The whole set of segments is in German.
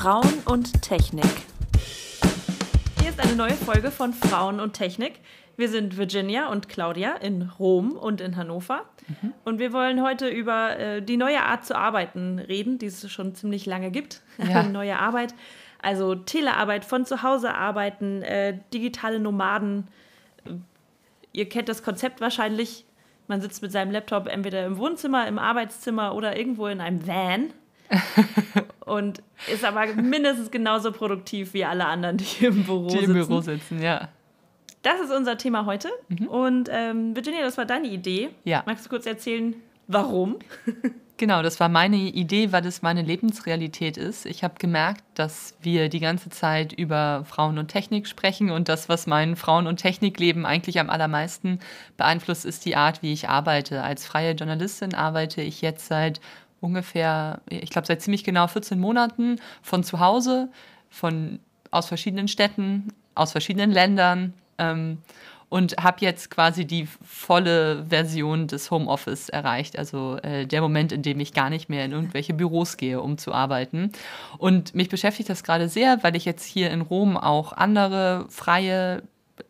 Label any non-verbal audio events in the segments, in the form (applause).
Frauen und Technik. Hier ist eine neue Folge von Frauen und Technik. Wir sind Virginia und Claudia in Rom und in Hannover. Mhm. Und wir wollen heute über äh, die neue Art zu arbeiten reden, die es schon ziemlich lange gibt. Ja. (laughs) neue Arbeit. Also Telearbeit, von zu Hause arbeiten, äh, digitale Nomaden. Ihr kennt das Konzept wahrscheinlich. Man sitzt mit seinem Laptop entweder im Wohnzimmer, im Arbeitszimmer oder irgendwo in einem Van (laughs) und ist aber mindestens genauso produktiv wie alle anderen, die im Büro die sitzen. Die im Büro sitzen, ja. Das ist unser Thema heute. Mhm. Und ähm, Virginia, das war deine Idee. Ja. Magst du kurz erzählen, warum? (laughs) Genau, das war meine Idee, weil das meine Lebensrealität ist. Ich habe gemerkt, dass wir die ganze Zeit über Frauen und Technik sprechen und das, was mein Frauen- und Technikleben eigentlich am allermeisten beeinflusst, ist die Art, wie ich arbeite. Als freie Journalistin arbeite ich jetzt seit ungefähr, ich glaube seit ziemlich genau 14 Monaten von zu Hause, von, aus verschiedenen Städten, aus verschiedenen Ländern ähm, und habe jetzt quasi die volle Version des Homeoffice erreicht. Also äh, der Moment, in dem ich gar nicht mehr in irgendwelche Büros gehe, um zu arbeiten. Und mich beschäftigt das gerade sehr, weil ich jetzt hier in Rom auch andere freie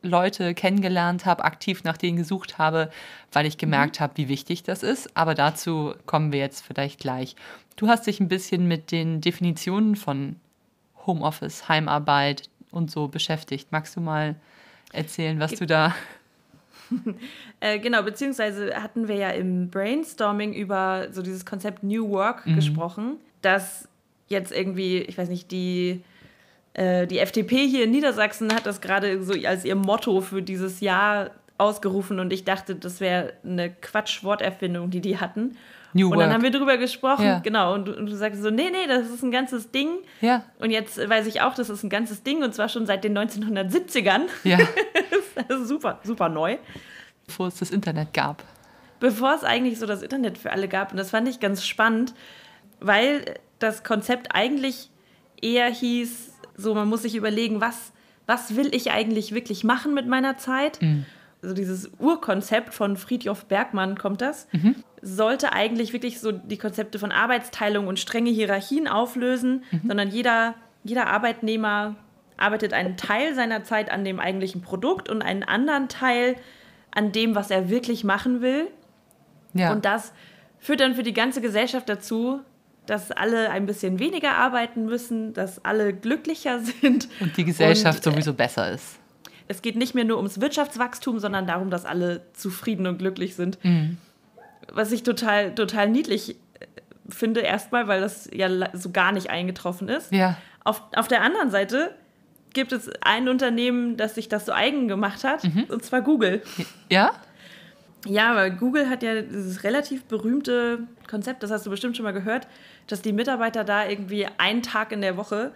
Leute kennengelernt habe, aktiv nach denen gesucht habe, weil ich gemerkt mhm. habe, wie wichtig das ist. Aber dazu kommen wir jetzt vielleicht gleich. Du hast dich ein bisschen mit den Definitionen von Homeoffice, Heimarbeit und so beschäftigt. Magst du mal erzählen, was du da. (laughs) äh, genau, beziehungsweise hatten wir ja im Brainstorming über so dieses Konzept New Work mhm. gesprochen, dass jetzt irgendwie, ich weiß nicht, die äh, die FDP hier in Niedersachsen hat das gerade so als ihr Motto für dieses Jahr ausgerufen und ich dachte, das wäre eine Quatsch-Worterfindung, die die hatten. New und Work. dann haben wir darüber gesprochen, ja. genau, und du, und du sagst so, nee, nee, das ist ein ganzes Ding. Ja. Und jetzt weiß ich auch, das ist ein ganzes Ding und zwar schon seit den 1970ern. Ja. (laughs) das ist super, super neu. Bevor es das Internet gab. Bevor es eigentlich so das Internet für alle gab. Und das fand ich ganz spannend, weil das Konzept eigentlich eher hieß, so, man muss sich überlegen, was, was will ich eigentlich wirklich machen mit meiner Zeit? Mhm. Also dieses Urkonzept von Friedjof Bergmann kommt das, mhm. sollte eigentlich wirklich so die Konzepte von Arbeitsteilung und strenge Hierarchien auflösen, mhm. sondern jeder, jeder Arbeitnehmer arbeitet einen Teil seiner Zeit an dem eigentlichen Produkt und einen anderen Teil an dem, was er wirklich machen will. Ja. Und das führt dann für die ganze Gesellschaft dazu, dass alle ein bisschen weniger arbeiten müssen, dass alle glücklicher (laughs) sind. Und die Gesellschaft und, äh, sowieso besser ist. Es geht nicht mehr nur ums Wirtschaftswachstum, sondern darum, dass alle zufrieden und glücklich sind. Mhm. Was ich total, total niedlich äh, finde, erstmal, weil das ja so gar nicht eingetroffen ist. Ja. Auf, auf der anderen Seite gibt es ein Unternehmen, das sich das so eigen gemacht hat, mhm. und zwar Google. Ja? Ja, weil Google hat ja dieses relativ berühmte Konzept, das hast du bestimmt schon mal gehört, dass die Mitarbeiter da irgendwie einen Tag in der Woche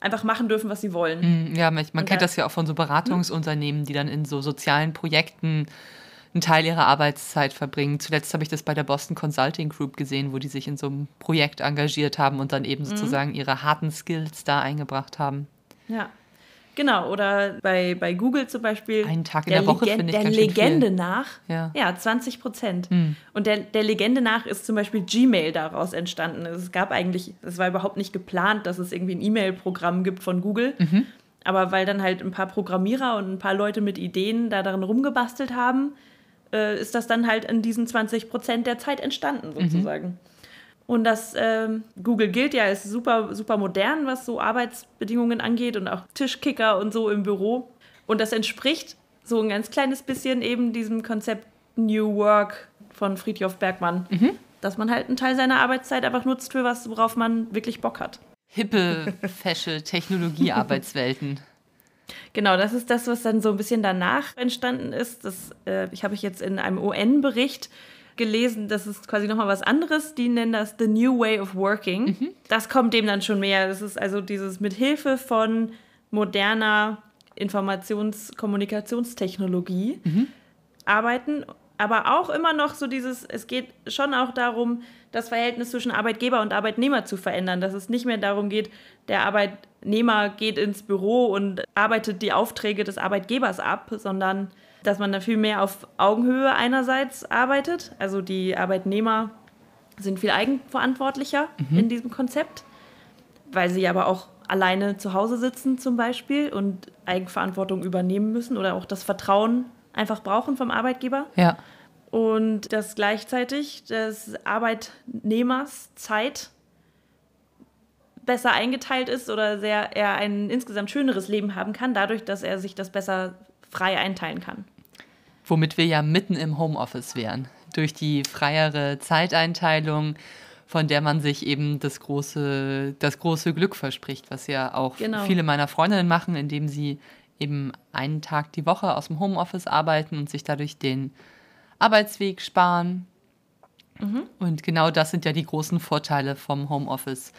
einfach machen dürfen, was sie wollen. Mm, ja, man, man kennt das ja auch von so Beratungsunternehmen, die dann in so sozialen Projekten einen Teil ihrer Arbeitszeit verbringen. Zuletzt habe ich das bei der Boston Consulting Group gesehen, wo die sich in so einem Projekt engagiert haben und dann eben mhm. sozusagen ihre harten Skills da eingebracht haben. Ja, Genau, oder bei, bei Google zum Beispiel. Einen Tag in der, der Woche finde ich Der Legende nach, ja. ja, 20 Prozent. Mhm. Und der, der Legende nach ist zum Beispiel Gmail daraus entstanden. Es gab eigentlich, es war überhaupt nicht geplant, dass es irgendwie ein E-Mail-Programm gibt von Google. Mhm. Aber weil dann halt ein paar Programmierer und ein paar Leute mit Ideen da darin rumgebastelt haben, äh, ist das dann halt in diesen 20 Prozent der Zeit entstanden, mhm. sozusagen. Mhm. Und das ähm, Google gilt ja als super, super modern, was so Arbeitsbedingungen angeht und auch Tischkicker und so im Büro. Und das entspricht so ein ganz kleines bisschen eben diesem Konzept New Work von Friedhof Bergmann. Mhm. Dass man halt einen Teil seiner Arbeitszeit einfach nutzt für was, worauf man wirklich Bock hat. Hippe, fesche Technologie-Arbeitswelten. (laughs) Genau, das ist das, was dann so ein bisschen danach entstanden ist. Das äh, ich habe ich jetzt in einem UN-Bericht gelesen, das ist quasi nochmal was anderes. Die nennen das The New Way of Working. Mhm. Das kommt dem dann schon mehr. Das ist also dieses mit Hilfe von moderner Informations-Kommunikationstechnologie mhm. arbeiten. Aber auch immer noch so dieses, es geht schon auch darum, das Verhältnis zwischen Arbeitgeber und Arbeitnehmer zu verändern. Dass es nicht mehr darum geht, der Arbeitnehmer geht ins Büro und arbeitet die Aufträge des Arbeitgebers ab, sondern dass man da viel mehr auf Augenhöhe einerseits arbeitet. Also die Arbeitnehmer sind viel eigenverantwortlicher mhm. in diesem Konzept, weil sie aber auch alleine zu Hause sitzen zum Beispiel und Eigenverantwortung übernehmen müssen oder auch das Vertrauen einfach brauchen vom Arbeitgeber. Ja. Und dass gleichzeitig des Arbeitnehmers Zeit besser eingeteilt ist oder sehr, er ein insgesamt schöneres Leben haben kann, dadurch, dass er sich das besser frei einteilen kann. Womit wir ja mitten im Homeoffice wären. Durch die freiere Zeiteinteilung, von der man sich eben das große, das große Glück verspricht, was ja auch genau. viele meiner Freundinnen machen, indem sie eben einen Tag die Woche aus dem Homeoffice arbeiten und sich dadurch den Arbeitsweg sparen. Mhm. Und genau das sind ja die großen Vorteile vom Homeoffice.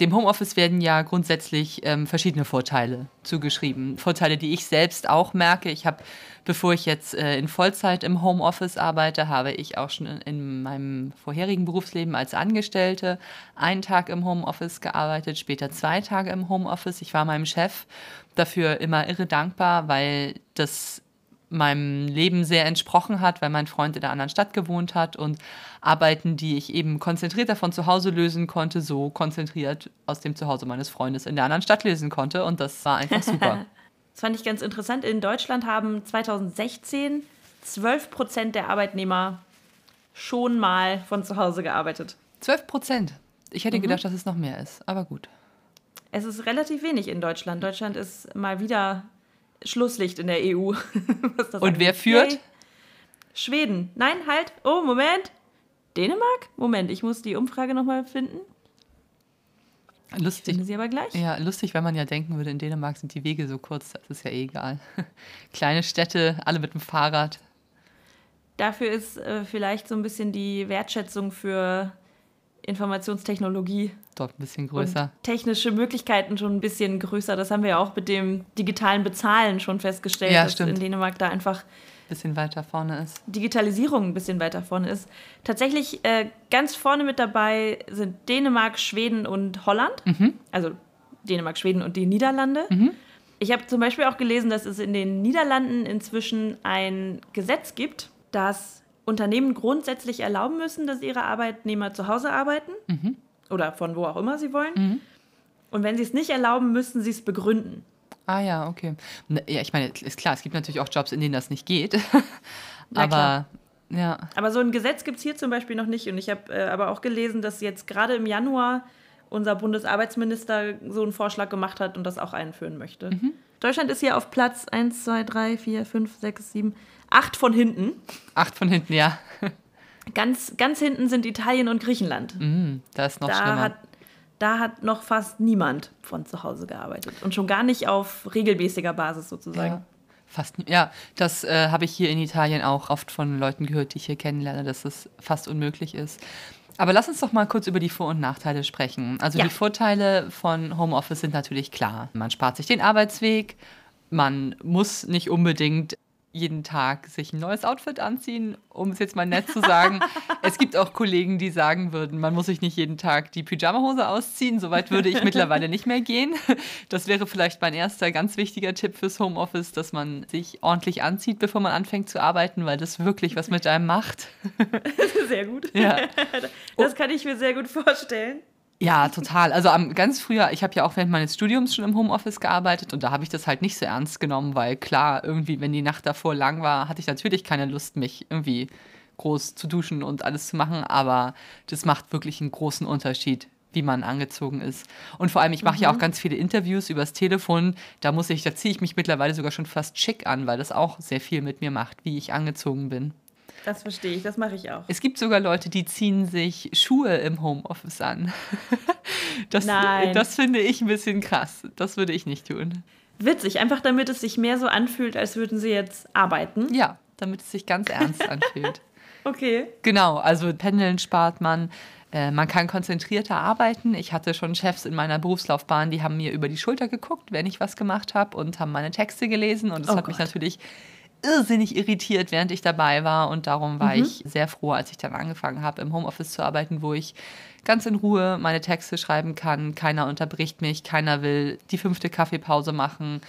Dem Homeoffice werden ja grundsätzlich ähm, verschiedene Vorteile zugeschrieben. Vorteile, die ich selbst auch merke. Ich habe, bevor ich jetzt äh, in Vollzeit im Homeoffice arbeite, habe ich auch schon in, in, meinem vorherigen Berufsleben als Angestellte einen Tag im Homeoffice gearbeitet, später zwei Tage im Homeoffice. Ich war meinem Chef dafür immer irre dankbar, weil das meinem Leben sehr entsprochen hat, weil mein Freund in einer anderen Stadt gewohnt hat und Arbeiten, die ich eben konzentrierter von zu Hause lösen konnte, so konzentriert aus dem Zuhause meines Freundes in der anderen Stadt lösen konnte und das war einfach super. (laughs) das fand ich ganz interessant. In Deutschland haben 2016 12 Prozent der Arbeitnehmer schon mal von zu Hause gearbeitet. 12 Prozent? Ich hätte mhm. gedacht, dass es noch mehr ist, aber gut. Es ist relativ wenig in Deutschland. Deutschland ist mal wieder Schlusslicht in der EU. (laughs) Und wer führt? Hey. Schweden. Nein, halt. Oh, Moment. Dänemark? Moment, ich muss die Umfrage nochmal finden. Lustig. Sie aber gleich. Ja, lustig, wenn man ja denken würde, in Dänemark sind die Wege so kurz, das ist ja eh egal. (laughs) Kleine Städte, alle mit dem Fahrrad. Dafür ist äh, vielleicht so ein bisschen die Wertschätzung für Informationstechnologie. Dort ein bisschen größer. Technische Möglichkeiten schon ein bisschen größer. Das haben wir ja auch mit dem digitalen Bezahlen schon festgestellt, ja, dass stimmt. in Dänemark da einfach ein bisschen weiter vorne ist. Digitalisierung ein bisschen weiter vorne ist. Tatsächlich äh, ganz vorne mit dabei sind Dänemark, Schweden und Holland. Mhm. Also Dänemark, Schweden und die Niederlande. Mhm. Ich habe zum Beispiel auch gelesen, dass es in den Niederlanden inzwischen ein Gesetz gibt, das Unternehmen grundsätzlich erlauben müssen, dass ihre Arbeitnehmer zu Hause arbeiten mhm. oder von wo auch immer sie wollen. Mhm. Und wenn sie es nicht erlauben, müssen sie es begründen. Ah ja, okay. Ja, ich meine, ist klar, es gibt natürlich auch Jobs, in denen das nicht geht. (laughs) aber ja. Aber so ein Gesetz gibt es hier zum Beispiel noch nicht. Und ich habe äh, aber auch gelesen, dass jetzt gerade im Januar unser Bundesarbeitsminister so einen Vorschlag gemacht hat und das auch einführen möchte. Mhm. Deutschland ist hier auf Platz 1, 2, 3, 4, 5, 6, 7, Acht von hinten. Acht von hinten, ja. Ganz, ganz hinten sind Italien und Griechenland. Mm, da ist noch da schlimmer. Hat, da hat noch fast niemand von zu Hause gearbeitet. Und schon gar nicht auf regelmäßiger Basis sozusagen. Ja. Fast, ja, das äh, habe ich hier in Italien auch oft von Leuten gehört, die ich hier kennenlerne, dass das fast unmöglich ist. Aber lass uns doch mal kurz über die Vor- und Nachteile sprechen. Also ja. die Vorteile von Homeoffice sind natürlich klar. Man spart sich den Arbeitsweg, man muss nicht unbedingt jeden Tag sich ein neues Outfit anziehen, um es jetzt mal nett zu sagen. es gibt auch Kollegen, die sagen würden, man muss sich nicht jeden Tag die Pyjamahose ausziehen. Soweit würde ich mittlerweile nicht mehr gehen. Das wäre vielleicht mein erster ganz wichtiger Tipp fürs Homeoffice, dass man sich ordentlich anzieht, bevor man anfängt zu arbeiten, weil das wirklich was mit einem macht. (laughs) Sehr gut. Ja. (laughs) Das kann ich mir sehr gut vorstellen. Ja, total. Also am, ganz früher, ich habe ja auch während meines Studiums schon im Homeoffice gearbeitet und da habe ich das halt nicht so ernst genommen, weil klar, irgendwie, wenn die Nacht davor lang war, hatte ich natürlich keine Lust, mich irgendwie groß zu duschen und alles zu machen, aber das macht wirklich einen großen Unterschied, wie man angezogen ist. Und vor allem, ich mache mhm. ja auch mhm. ganz viele Interviews übers Telefon, da muss ich, da ziehe ich mich mittlerweile sogar schon fast schick an, weil das auch sehr viel mit mir macht, wie ich angezogen bin. Das verstehe ich, das mache ich auch. Es gibt sogar Leute, die ziehen sich Schuhe im Homeoffice an. (laughs) Das, Nein. das finde ich ein bisschen krass. Das würde ich nicht tun. Witzig, einfach damit es sich mehr so anfühlt, als würden sie jetzt arbeiten. Ja, damit es sich ganz ernst anfühlt. (laughs) okay. Genau, also Pendeln spart man. Äh, man kann konzentrierter arbeiten. Ich hatte schon Chefs in meiner Berufslaufbahn, die haben mir über die Schulter geguckt, wenn ich was gemacht habe und haben meine Texte gelesen. Und das oh hat Gott. mich natürlich irrsinnig irritiert, während ich dabei war. Und darum war mhm. ich sehr froh, als ich dann angefangen habe, im Homeoffice zu arbeiten, wo ich ganz in Ruhe meine Texte schreiben kann. Keiner unterbricht mich, keiner will die fünfte Kaffeepause machen.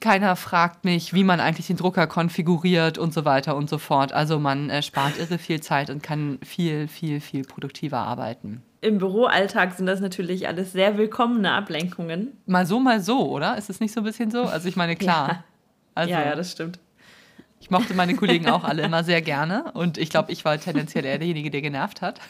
Keiner fragt mich, wie man eigentlich den Drucker konfiguriert und so weiter und so fort. Also man äh, spart irre viel Zeit und kann viel, viel, viel produktiver arbeiten. im Büroalltag sind das natürlich alles sehr willkommene Ablenkungen. Mal so, mal so, oder? Ist es nicht so ein bisschen so? Also ich meine, klar. (laughs) Ja. Also, ja, ja, das stimmt. Ich mochte meine Kollegen auch alle immer sehr gerne und ich glaube, (laughs) ich war tendenziell eher derjenige, der genervt hat.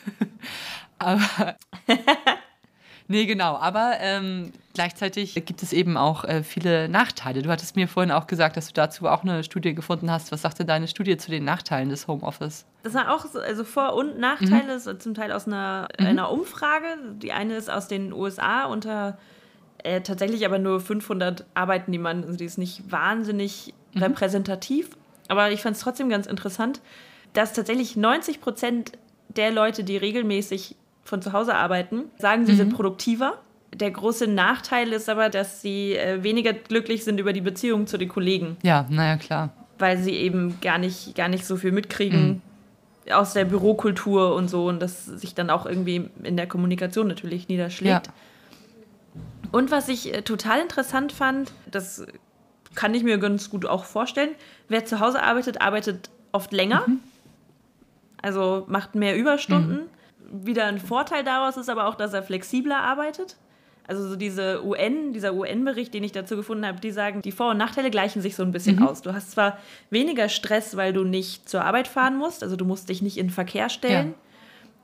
(laughs) Aber (laughs) nee, genau. Aber ähm, gleichzeitig gibt es eben auch äh, viele Nachteile. Du hattest mir vorhin auch gesagt, dass du dazu auch eine Studie gefunden hast. Was sagte deine Studie zu den Nachteilen des Homeoffice? Das waren auch so, also Vor- und Nachteile, mhm. zum Teil aus einer, mhm. einer Umfrage. Die eine ist aus den USA unter äh, tatsächlich aber nur 500 Arbeitnehmern. Also die ist nicht wahnsinnig mhm. repräsentativ. Aber ich fand es trotzdem ganz interessant, dass tatsächlich 90 Prozent der Leute, die regelmäßig von zu Hause arbeiten, sagen, sie mhm. sind produktiver. Der große Nachteil ist aber, dass sie äh, weniger glücklich sind über die Beziehung zu den Kollegen. Ja, naja, klar. Weil sie eben gar nicht, gar nicht so viel mitkriegen mhm. aus der Bürokultur und so und das sich dann auch irgendwie in der Kommunikation natürlich niederschlägt. Ja. Und was ich äh, total interessant fand, das kann ich mir ganz gut auch vorstellen, wer zu Hause arbeitet, arbeitet oft länger. Mhm. Also macht mehr Überstunden. Mhm wieder ein Vorteil daraus ist aber auch, dass er flexibler arbeitet. Also so diese UN, dieser UN-Bericht, den ich dazu gefunden habe, die sagen, die Vor- und Nachteile gleichen sich so ein bisschen mhm. aus. Du hast zwar weniger Stress, weil du nicht zur Arbeit fahren musst, also du musst dich nicht in Verkehr stellen. Ja.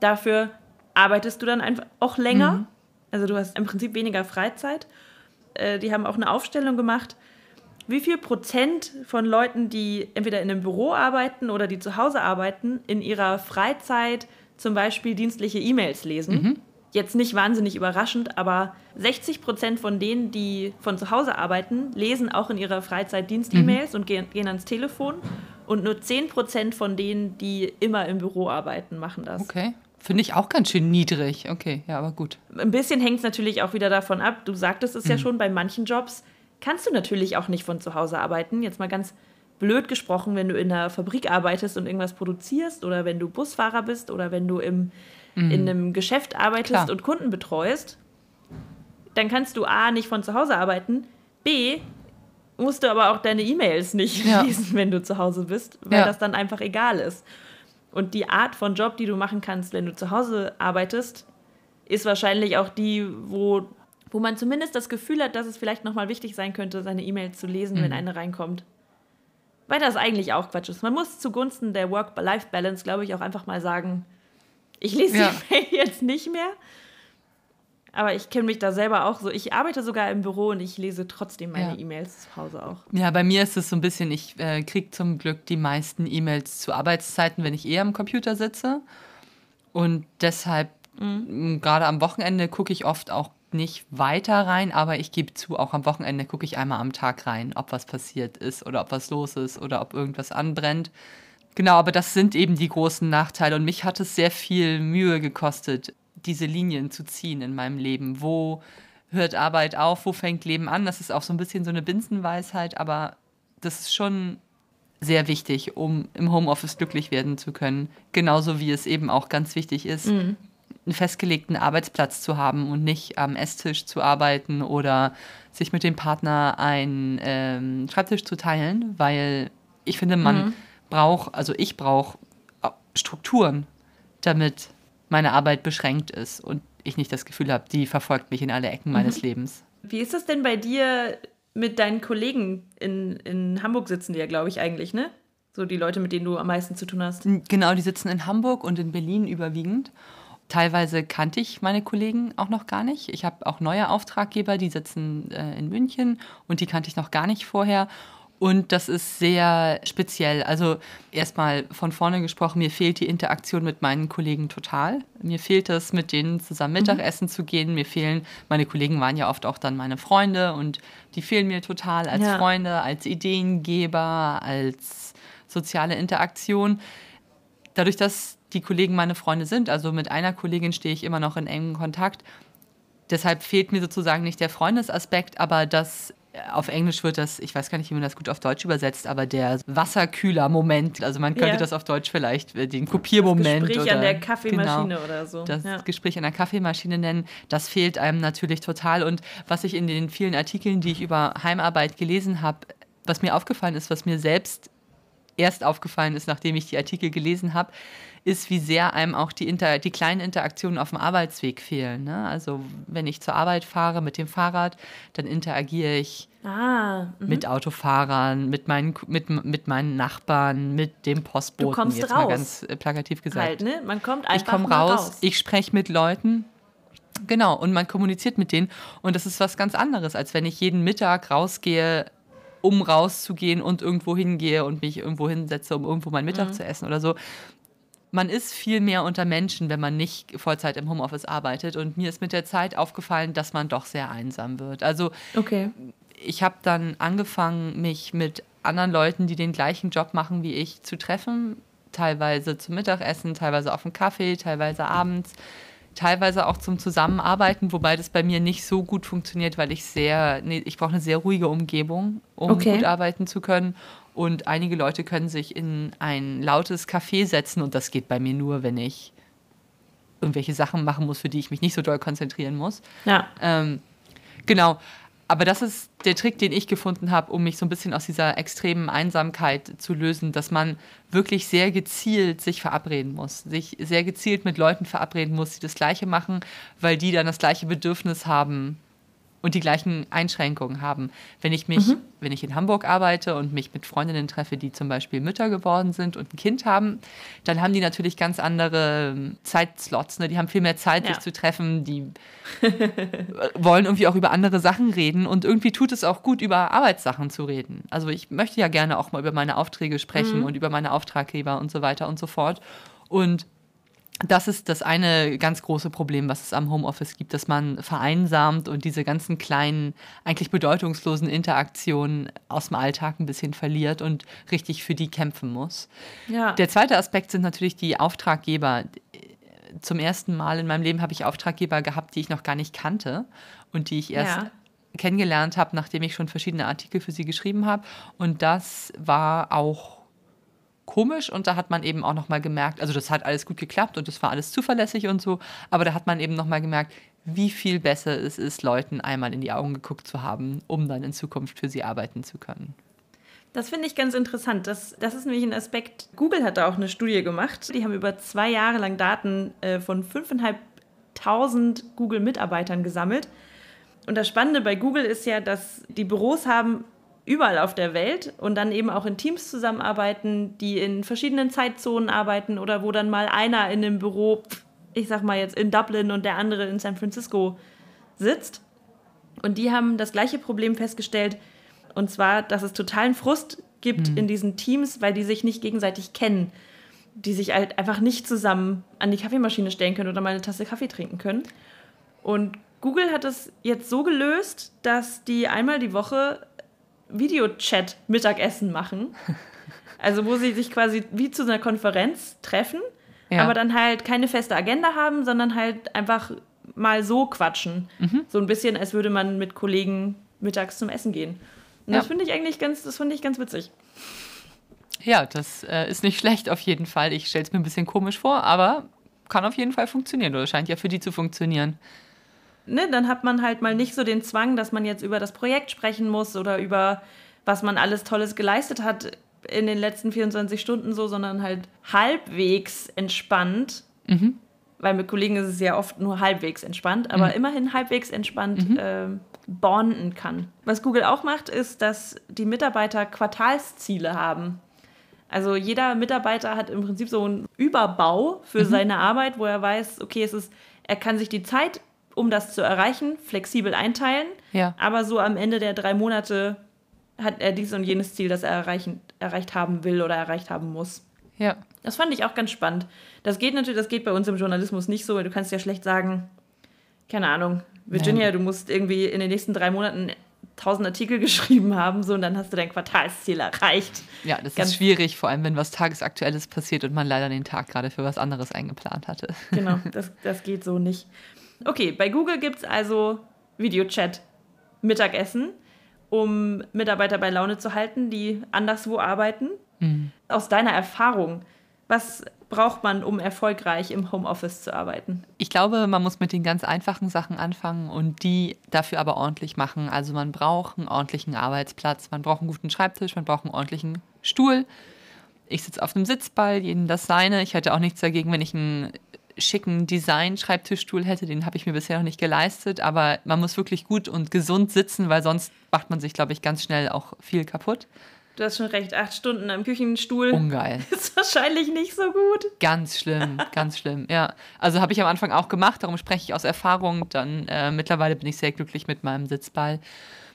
Dafür arbeitest du dann einfach auch länger. Mhm. Also du hast im Prinzip weniger Freizeit. Äh, die haben auch eine Aufstellung gemacht, wie viel Prozent von Leuten, die entweder in einem Büro arbeiten oder die zu Hause arbeiten, in ihrer Freizeit zum Beispiel dienstliche E-Mails lesen. Mhm. Jetzt nicht wahnsinnig überraschend, aber 60 Prozent von denen, die von zu Hause arbeiten, lesen auch in ihrer Freizeit Dienst-E-Mails mhm. und gehen, gehen, ans Telefon. Und nur 10 Prozent von denen, die immer im Büro arbeiten, machen das. Okay. Finde ich auch ganz schön niedrig. Okay, ja, aber gut. Ein bisschen hängt es natürlich auch wieder davon ab. Du sagtest es mhm. ja schon, bei manchen Jobs kannst du natürlich auch nicht von zu Hause arbeiten. Jetzt mal ganz blöd gesprochen, wenn du in einer Fabrik arbeitest und irgendwas produzierst oder wenn du Busfahrer bist oder wenn du im, mhm. in einem Geschäft arbeitest Klar. und Kunden betreust, dann kannst du A nicht von zu Hause arbeiten, B musst du aber auch deine E-Mails nicht ja. lesen, wenn du zu Hause bist, weil ja. das dann einfach egal ist. Und die Art von Job, die du machen kannst, wenn du zu Hause arbeitest, ist wahrscheinlich auch die, wo, wo man zumindest das Gefühl hat, dass es vielleicht nochmal wichtig sein könnte, seine E-Mails zu lesen, mhm. wenn eine reinkommt. Weil das eigentlich auch Quatsch ist. Man muss zugunsten der Work-Life-Balance, glaube ich, auch einfach mal sagen, ich lese ja. die Mail (laughs) jetzt nicht mehr. Aber ich kenne mich da selber auch so. Ich arbeite sogar im Büro und ich lese trotzdem meine ja. E-Mails zu Hause auch. Ja, bei mir ist es so ein bisschen, ich äh, kriege zum Glück die meisten E-Mails zu Arbeitszeiten, wenn ich eher am Computer sitze. Und deshalb, mhm. gerade am Wochenende, gucke ich oft auch nicht weiter rein, aber ich gebe zu, auch am Wochenende gucke ich einmal am Tag rein, ob was passiert ist oder ob was los ist oder ob irgendwas anbrennt. Genau, aber das sind eben die großen Nachteile und mich hat es sehr viel Mühe gekostet, diese Linien zu ziehen in meinem Leben. Wo hört Arbeit auf, wo fängt Leben an? Das ist auch so ein bisschen so eine Binsenweisheit, aber das ist schon sehr wichtig, um im Homeoffice glücklich werden zu können. Genauso wie es eben auch ganz wichtig ist, mhm einen festgelegten Arbeitsplatz zu haben und nicht am Esstisch zu arbeiten oder sich mit dem Partner einen ähm, Schreibtisch zu teilen, weil ich finde, man mhm. braucht, also ich brauche Strukturen, damit meine Arbeit beschränkt ist und ich nicht das Gefühl habe, die verfolgt mich in alle Ecken mhm. meines Lebens. Wie ist es denn bei dir mit deinen Kollegen in, in Hamburg sitzen die ja, glaube ich, eigentlich, ne? So die Leute, mit denen du am meisten zu tun hast. Genau, die sitzen in Hamburg und in Berlin überwiegend. Teilweise kannte ich meine Kollegen auch noch gar nicht. Ich habe auch neue Auftraggeber, die sitzen äh, in München und die kannte ich noch gar nicht vorher. Und das ist sehr speziell. Also erstmal von vorne gesprochen, mir fehlt die Interaktion mit meinen Kollegen total. Mir fehlt es, mit denen zusammen mhm. Mittagessen mhm. zu gehen. Mir fehlen, meine Kollegen waren ja oft auch dann meine Freunde und die fehlen mir total als ja. Freunde, als Ideengeber, als soziale Interaktion. Dadurch, dass die Kollegen meine Freunde sind. Also mit einer Kollegin stehe ich immer noch in engem Kontakt. Deshalb fehlt mir sozusagen nicht der Freundesaspekt, aber das auf Englisch wird das, ich weiß gar nicht, wie man das gut auf Deutsch übersetzt, aber der Wasserkühler-Moment. Also man könnte ja. das auf Deutsch vielleicht äh, den Kopiermoment. Das Gespräch oder, an der Kaffeemaschine genau, oder so. Das ja. Gespräch an der Kaffeemaschine nennen, das fehlt einem natürlich total. Und was ich in den vielen Artikeln, die ich über Heimarbeit gelesen habe, was mir aufgefallen ist, was mir selbst erst aufgefallen ist, nachdem ich die Artikel gelesen habe, ist, wie sehr einem auch die, Inter die kleinen Interaktionen auf dem Arbeitsweg fehlen. Ne? Also wenn ich zur Arbeit fahre mit dem Fahrrad, dann interagiere ich ah, mhm. mit Autofahrern, mit meinen, mit, mit meinen Nachbarn, mit dem Postboten. Du kommst jetzt raus. mal ganz äh, plakativ gesagt. Halt, ne? Man kommt einfach ich komme raus, raus, ich spreche mit Leuten. Genau, und man kommuniziert mit denen. Und das ist was ganz anderes, als wenn ich jeden Mittag rausgehe, um rauszugehen und irgendwo hingehe und mich irgendwo hinsetze, um irgendwo mein Mittag mhm. zu essen oder so man ist viel mehr unter Menschen, wenn man nicht Vollzeit im Homeoffice arbeitet. Und mir ist mit der Zeit aufgefallen, dass man doch sehr einsam wird. Also okay. ich habe dann angefangen, mich mit anderen Leuten, die den gleichen Job machen wie ich, zu treffen. Teilweise zum Mittagessen, teilweise auf dem Kaffee, teilweise abends, teilweise auch zum Zusammenarbeiten, wobei das bei mir nicht so gut funktioniert, weil ich sehr, nee, ich brauche eine sehr ruhige Umgebung, um okay. gut arbeiten zu können. Und einige Leute können sich in ein lautes Café setzen und das geht bei mir nur, wenn ich irgendwelche Sachen machen muss, für die ich mich nicht so doll konzentrieren muss. Ja. Ähm, genau. Aber das ist der Trick, den ich gefunden habe, um mich so ein bisschen aus dieser extremen Einsamkeit zu lösen, dass man wirklich sehr gezielt sich verabreden muss, sich sehr gezielt mit Leuten verabreden muss, die das Gleiche machen, weil die dann das gleiche Bedürfnis haben und die gleichen Einschränkungen haben. Wenn ich mich, mhm. wenn ich in Hamburg arbeite und mich mit Freundinnen treffe, die zum Beispiel Mütter geworden sind und ein Kind haben, dann haben die natürlich ganz andere ähm, Zeitslots. Ne? Die haben viel mehr Zeit, ja. sich zu treffen. Die (laughs) wollen irgendwie auch über andere Sachen reden und irgendwie tut es auch gut, über Arbeitssachen zu reden. Also ich möchte ja gerne auch mal über meine Aufträge sprechen mhm. und über meine Auftraggeber und so weiter und so fort. Und das ist das eine ganz große Problem, was es am Homeoffice gibt, dass man vereinsamt und diese ganzen kleinen, eigentlich bedeutungslosen Interaktionen aus dem Alltag ein bisschen verliert und richtig für die kämpfen muss. Ja. Der zweite Aspekt sind natürlich die Auftraggeber. Zum ersten Mal in meinem Leben habe ich Auftraggeber gehabt, die ich noch gar nicht kannte und die ich erst ja. kennengelernt habe, nachdem ich schon verschiedene Artikel für sie geschrieben habe. Und das war auch komisch und da hat man eben auch noch mal gemerkt, also das hat alles gut geklappt und das war alles zuverlässig und so, aber da hat man eben noch mal gemerkt, wie viel besser es ist, Leuten einmal in die Augen geguckt zu haben, um dann in Zukunft für sie arbeiten zu können. Das finde ich ganz interessant. Das, das ist nämlich ein Aspekt. Google hat da auch eine Studie gemacht. Die haben über zwei Jahre lang Daten äh, von 5.500 Google-Mitarbeitern gesammelt. Und das Spannende bei Google ist ja, dass die Büros haben überall auf der Welt und dann eben auch in Teams zusammenarbeiten, die in verschiedenen Zeitzonen arbeiten oder wo dann mal einer in dem Büro, ich sag mal jetzt in Dublin und der andere in San Francisco sitzt. Und die haben das gleiche Problem festgestellt, und zwar, dass es totalen Frust gibt mhm. in diesen Teams, weil die sich nicht gegenseitig kennen. Die sich halt einfach nicht zusammen an die Kaffeemaschine stellen können oder mal eine Tasse Kaffee trinken können. Und Google hat es jetzt so gelöst, dass die einmal die Woche Videochat-Mittagessen machen. (laughs) Also wo sie sich quasi wie zu einer Konferenz treffen, ja. aber dann halt keine feste Agenda haben, sondern halt einfach mal so quatschen. Mhm. So ein bisschen, als würde man mit Kollegen mittags zum Essen gehen. Und ja. das finde ich eigentlich ganz, das finde ich ganz witzig. Ja, das äh, ist nicht (laughs) schlecht auf jeden Fall. Ich stelle es mir ein bisschen komisch vor, aber kann auf jeden Fall funktionieren oder scheint ja für die zu funktionieren ne, dann hat man halt mal nicht so den Zwang, dass man jetzt über das Projekt sprechen muss oder über was man alles Tolles geleistet hat in den letzten 24 Stunden so, sondern halt halbwegs entspannt. Mhm. Weil mit Kollegen ist es ja oft nur halbwegs entspannt, aber mhm. immerhin halbwegs entspannt mhm. äh, bonden kann. Was Google auch macht, ist, dass die Mitarbeiter Quartalsziele haben. Also jeder Mitarbeiter hat im Prinzip so einen Überbau für mhm. seine Arbeit, wo er weiß, okay, es ist, er kann sich die Zeit um das zu erreichen, flexibel einteilen. Ja. Aber so am Ende der drei Monate hat er dieses und jenes Ziel, das er erreichen, erreicht haben will oder erreicht haben muss. Ja. Das fand ich auch ganz spannend. Das geht natürlich, das geht bei uns im Journalismus nicht so, weil du kannst ja schlecht sagen, keine Ahnung, Virginia, Nein. du musst irgendwie in den nächsten drei Monaten tausend Artikel (laughs) geschrieben haben, so und dann hast du dein Quartalsziel erreicht. Ja, das Ganz ist schwierig, vor allem wenn was Tagesaktuelles passiert und man leider den Tag gerade für was anderes eingeplant hatte. Genau, (laughs) das, das geht so nicht. Okay, bei Google gibt es also Videochat Mittagessen, um Mitarbeiter bei Laune zu halten, die anderswo arbeiten. Mhm. Aus deiner Erfahrung, was braucht man, um erfolgreich im Homeoffice zu arbeiten? Ich glaube, man muss mit den ganz einfachen Sachen anfangen und die dafür aber ordentlich machen. Also man braucht einen ordentlichen Arbeitsplatz, man braucht einen guten Schreibtisch, man braucht einen ordentlichen Stuhl, Ich sitze auf einem Sitzball, jedem das seine. Ich hätte auch nichts dagegen, wenn ich einen schicken Design-Schreibtischstuhl hätte. Den habe ich mir bisher noch nicht geleistet. Aber man muss wirklich gut und gesund sitzen, weil sonst macht man sich, glaube ich, ganz schnell auch viel kaputt. Du hast schon recht, acht Stunden am Küchenstuhl. Ungeil. (laughs) Ist wahrscheinlich nicht so gut. Ganz schlimm, (laughs) ganz schlimm, ja. Also habe ich am Anfang auch gemacht, darum spreche ich aus Erfahrung. Dann äh, mittlerweile bin ich sehr glücklich mit meinem Sitzball.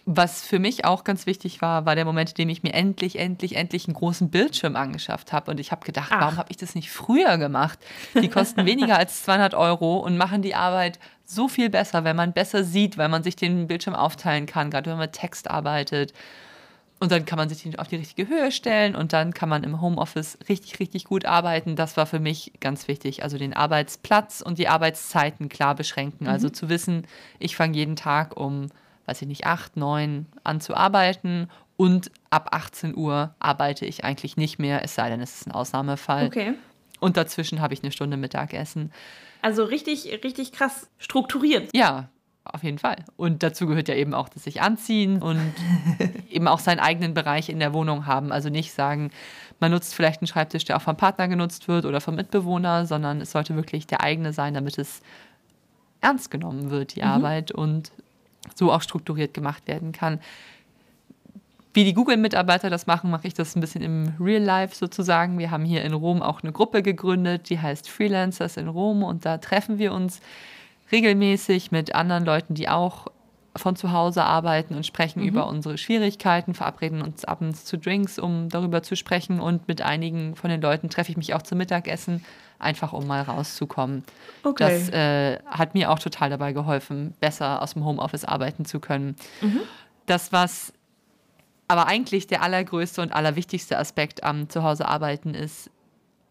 Was für mich auch ganz wichtig war, war der Moment, in dem ich mir endlich, endlich, endlich einen großen Bildschirm angeschafft habe. Und ich habe gedacht, Ach. warum habe ich das nicht früher gemacht? Die kosten weniger als 200 Euro und machen die Arbeit so viel besser, wenn man besser sieht, weil man sich den Bildschirm aufteilen kann, gerade wenn man Text arbeitet. Und dann kann man sich den auf die richtige Höhe stellen und dann kann man im Homeoffice richtig, richtig gut arbeiten. Das war für mich ganz wichtig. Also den Arbeitsplatz und die Arbeitszeiten klar beschränken. Also mhm. Also zu wissen, ich fange jeden Tag um, weiß ich nicht, 8, 9 an zu arbeiten und ab 18 Uhr arbeite ich eigentlich nicht mehr, es sei denn, es ist ein Ausnahmefall. Okay. Und dazwischen habe ich eine Stunde Mittagessen. Also richtig, richtig krass strukturiert. Ja, auf jeden Fall. Und dazu gehört ja eben auch das sich anziehen und (laughs) eben auch seinen eigenen Bereich in der Wohnung haben. Also nicht sagen, man nutzt vielleicht einen Schreibtisch, der auch vom Partner genutzt wird oder vom Mitbewohner, sondern es sollte wirklich der eigene sein, damit es ernst genommen wird, die mhm. Arbeit und so auch strukturiert gemacht werden kann. Wie die Google-Mitarbeiter das machen, mache ich das ein bisschen im Real Life sozusagen. Wir haben hier in Rom auch eine Gruppe gegründet, die heißt Freelancers in Rom und da treffen wir uns regelmäßig mit anderen Leuten, die auch von zu Hause arbeiten und sprechen mhm. über unsere Schwierigkeiten, verabreden uns abends zu Drinks, um darüber zu sprechen. Und mit einigen von den Leuten treffe ich mich auch zum Mittagessen, einfach um mal rauszukommen. Okay. Das äh, hat mir auch total dabei geholfen, besser aus dem Homeoffice arbeiten zu können. Mhm. Das, was aber eigentlich der allergrößte und allerwichtigste Aspekt am Zuhause arbeiten ist,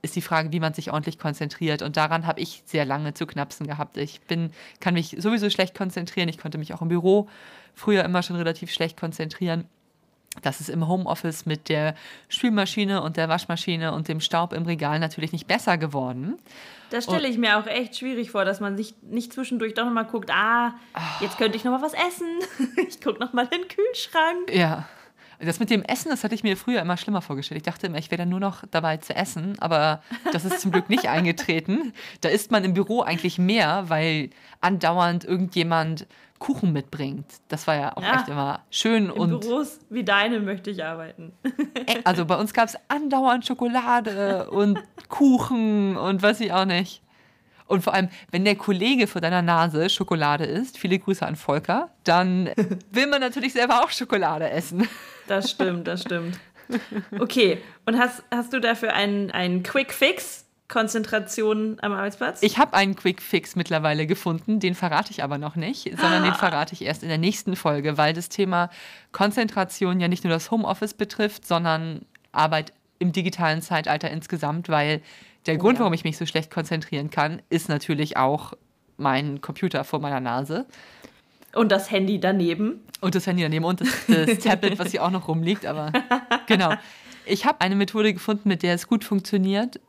ist die Frage, wie man sich ordentlich konzentriert. Und daran habe ich sehr lange zu knapsen gehabt. Ich bin, kann mich sowieso schlecht konzentrieren. Ich konnte mich auch im Büro früher immer schon relativ schlecht konzentrieren. Das ist im Homeoffice mit der Spülmaschine und der Waschmaschine und dem Staub im Regal natürlich nicht besser geworden. Das stelle ich mir auch echt schwierig vor, dass man sich nicht zwischendurch doch nochmal guckt, ah, jetzt könnte ich nochmal was essen. (laughs) ich gucke nochmal in den Kühlschrank. Ja, das mit dem Essen, das hatte ich mir früher immer schlimmer vorgestellt. Ich dachte immer, ich wäre dann nur noch dabei zu essen, aber das ist zum Glück nicht eingetreten. Da isst man im Büro eigentlich mehr, weil andauernd irgendjemand Kuchen mitbringt. Das war ja auch ja, echt immer schön. In und Büros wie deine möchte ich arbeiten. Also bei uns gab es andauernd Schokolade und Kuchen und weiß ich auch nicht. Und vor allem, wenn der Kollege vor deiner Nase Schokolade isst, viele Grüße an Volker, dann will man natürlich selber auch Schokolade essen. Das stimmt, das stimmt. Okay, und hast, hast du dafür einen, einen Quick Fix? Konzentration am Arbeitsplatz? Ich habe einen Quick Fix mittlerweile gefunden, den verrate ich aber noch nicht, sondern ah. den verrate ich erst in der nächsten Folge, weil das Thema Konzentration ja nicht nur das Homeoffice betrifft, sondern Arbeit im digitalen Zeitalter insgesamt, weil der oh, Grund, ja. warum ich mich so schlecht konzentrieren kann, ist natürlich auch mein Computer vor meiner Nase. Und das Handy daneben. Und das Handy daneben und das, das (laughs) Tablet, was hier auch noch rumliegt. Aber genau. Ich habe eine Methode gefunden, mit der es gut funktioniert.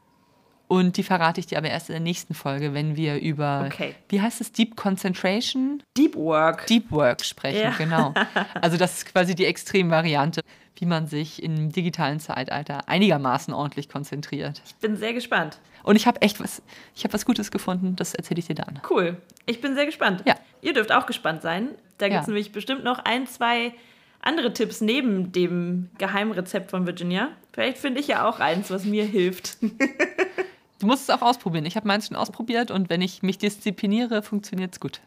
Und die verrate ich dir aber erst in der nächsten Folge, wenn wir über, okay. wie heißt es, Deep Concentration? Deep Work. Deep Work sprechen, ja. genau. Also das ist quasi die Extremvariante wie man sich im digitalen Zeitalter einigermaßen ordentlich konzentriert. Ich bin sehr gespannt. Und ich habe echt was, ich habe was Gutes gefunden, das erzähle ich dir dann. Cool. Ich bin sehr gespannt. Ja. Ihr dürft auch gespannt sein. Da gibt es ja. nämlich bestimmt noch ein, zwei andere Tipps neben dem Geheimrezept von Virginia. Vielleicht finde ich ja auch eins, was mir hilft. (laughs) (laughs) du musst es auch ausprobieren. Ich habe meins schon ausprobiert und wenn ich mich diszipliniere, funktioniert es gut.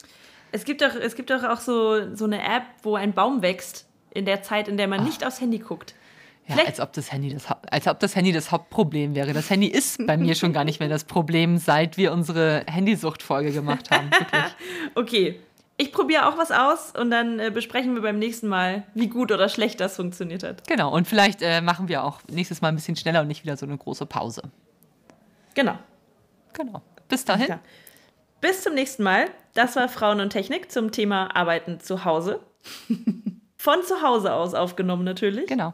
Es gibt doch, es gibt doch auch so, so eine App, wo ein Baum wächst in der Zeit, in der man Ach. nicht aufs Handy guckt. Ja, als ob, das Handy das, als ob das Handy das Hauptproblem wäre. Das Handy ist bei mir schon gar nicht mehr das Problem, seit wir unsere Handysucht-Folge gemacht haben. (laughs) okay, ich probiere auch was aus und dann äh, besprechen wir beim nächsten Mal, wie gut oder schlecht das funktioniert hat. Genau, und vielleicht äh, machen wir auch nächstes Mal ein bisschen schneller und nicht wieder so eine große Pause. Genau. Genau. Bis dahin. Ja. Bis zum nächsten Mal. Das war Frauen und Technik zum Thema Arbeiten zu Hause. (laughs) Von zu Hause aus aufgenommen natürlich. Genau.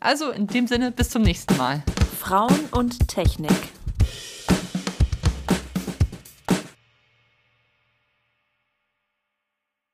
Also in dem Sinne, bis zum nächsten Mal. Frauen und Technik.